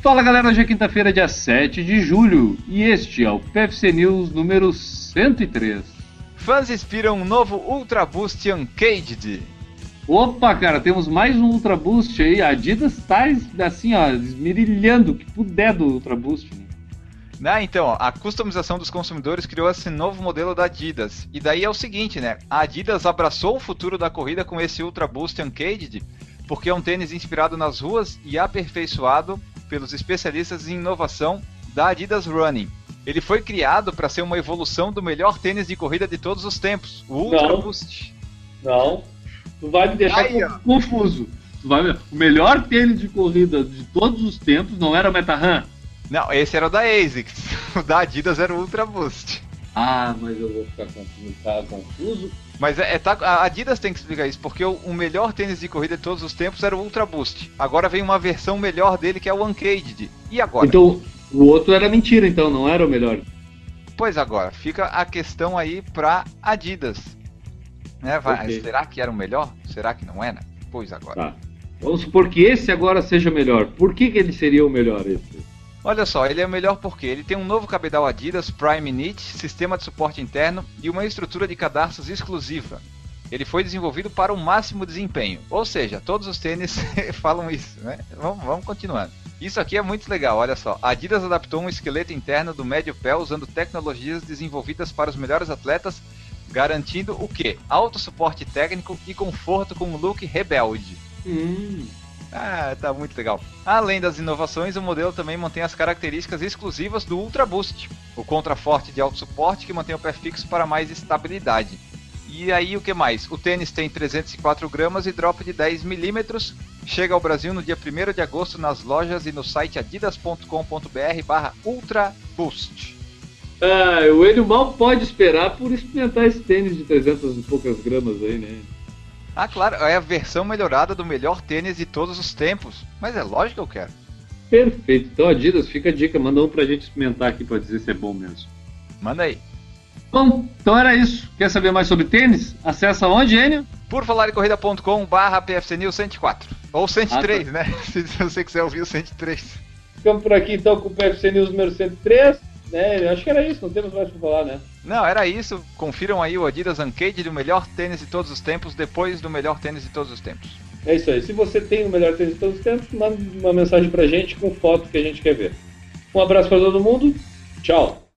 Fala galera, hoje é quinta-feira, dia 7 de julho, e este é o PFC News número 103. Fãs inspiram um novo Ultra Boost Uncaged. Opa, cara, temos mais um Ultra Boost aí. A Adidas tá assim, ó, esmirilhando o que puder do Ultra Boost. Né? Ah, então, a customização dos consumidores criou esse novo modelo da Adidas. E daí é o seguinte, né? A Adidas abraçou o futuro da corrida com esse Ultra Boost Uncaged, porque é um tênis inspirado nas ruas e aperfeiçoado pelos especialistas em inovação da Adidas Running. Ele foi criado para ser uma evolução do melhor tênis de corrida de todos os tempos, o Ultra não, Boost. Não, tu vai me deixar Aí, confuso. Vai... o melhor tênis de corrida de todos os tempos não era o MetaRun? Não, esse era o da ASICS. O da Adidas era o Ultra Boost. Ah, mas eu vou ficar confuso. Tá confuso. Mas é, é tá, a Adidas tem que explicar isso, porque o, o, melhor tênis de corrida de todos os tempos era o Ultra Boost. Agora vem uma versão melhor dele que é o Uncaged. E agora? Então, o outro era mentira, então, não era o melhor. Pois agora, fica a questão aí pra Adidas. Né? Vai, okay. Será que era o melhor? Será que não era? Pois agora. Tá. Vamos supor que esse agora seja o melhor. Por que, que ele seria o melhor, esse? Olha só, ele é o melhor porque ele tem um novo cabedal Adidas Prime Knit, sistema de suporte interno e uma estrutura de cadarços exclusiva. Ele foi desenvolvido para o máximo desempenho, ou seja, todos os tênis falam isso, né? Vamos, vamos continuando. Isso aqui é muito legal, olha só. A Adidas adaptou um esqueleto interno do médio pé usando tecnologias desenvolvidas para os melhores atletas, garantindo o que? Alto suporte técnico e conforto com um look rebelde. Hum. Ah, tá muito legal. Além das inovações, o modelo também mantém as características exclusivas do Ultra Boost, o contraforte de alto suporte que mantém o pé fixo para mais estabilidade. E aí o que mais? O tênis tem 304 gramas e drop de 10 milímetros. Chega ao Brasil no dia 1 de agosto nas lojas e no site adidas.com.br barra Ultra Boost. Ah, o Enio mal pode esperar por experimentar esse tênis de 300 e poucas gramas aí, né? Ah, claro, é a versão melhorada do melhor tênis de todos os tempos. Mas é lógico que eu quero. Perfeito. Então, Adidas, fica a dica. Manda um pra gente experimentar aqui pra dizer se é bom mesmo. Manda aí. Bom, então era isso. Quer saber mais sobre tênis? Acesse onde, Enio? Por falar em corrida.com barra PFC News 104. Ou 103, ah, tá. né? Se você quiser ouvir o 103. Ficamos por aqui então com o PFC News número 103. Né? Acho que era isso, não temos mais para falar, né? Não, era isso. Confiram aí o Adidas Uncaged, o melhor tênis de todos os tempos, depois do melhor tênis de todos os tempos. É isso aí. Se você tem o melhor tênis de todos os tempos, manda uma mensagem pra gente com foto que a gente quer ver. Um abraço para todo mundo. Tchau.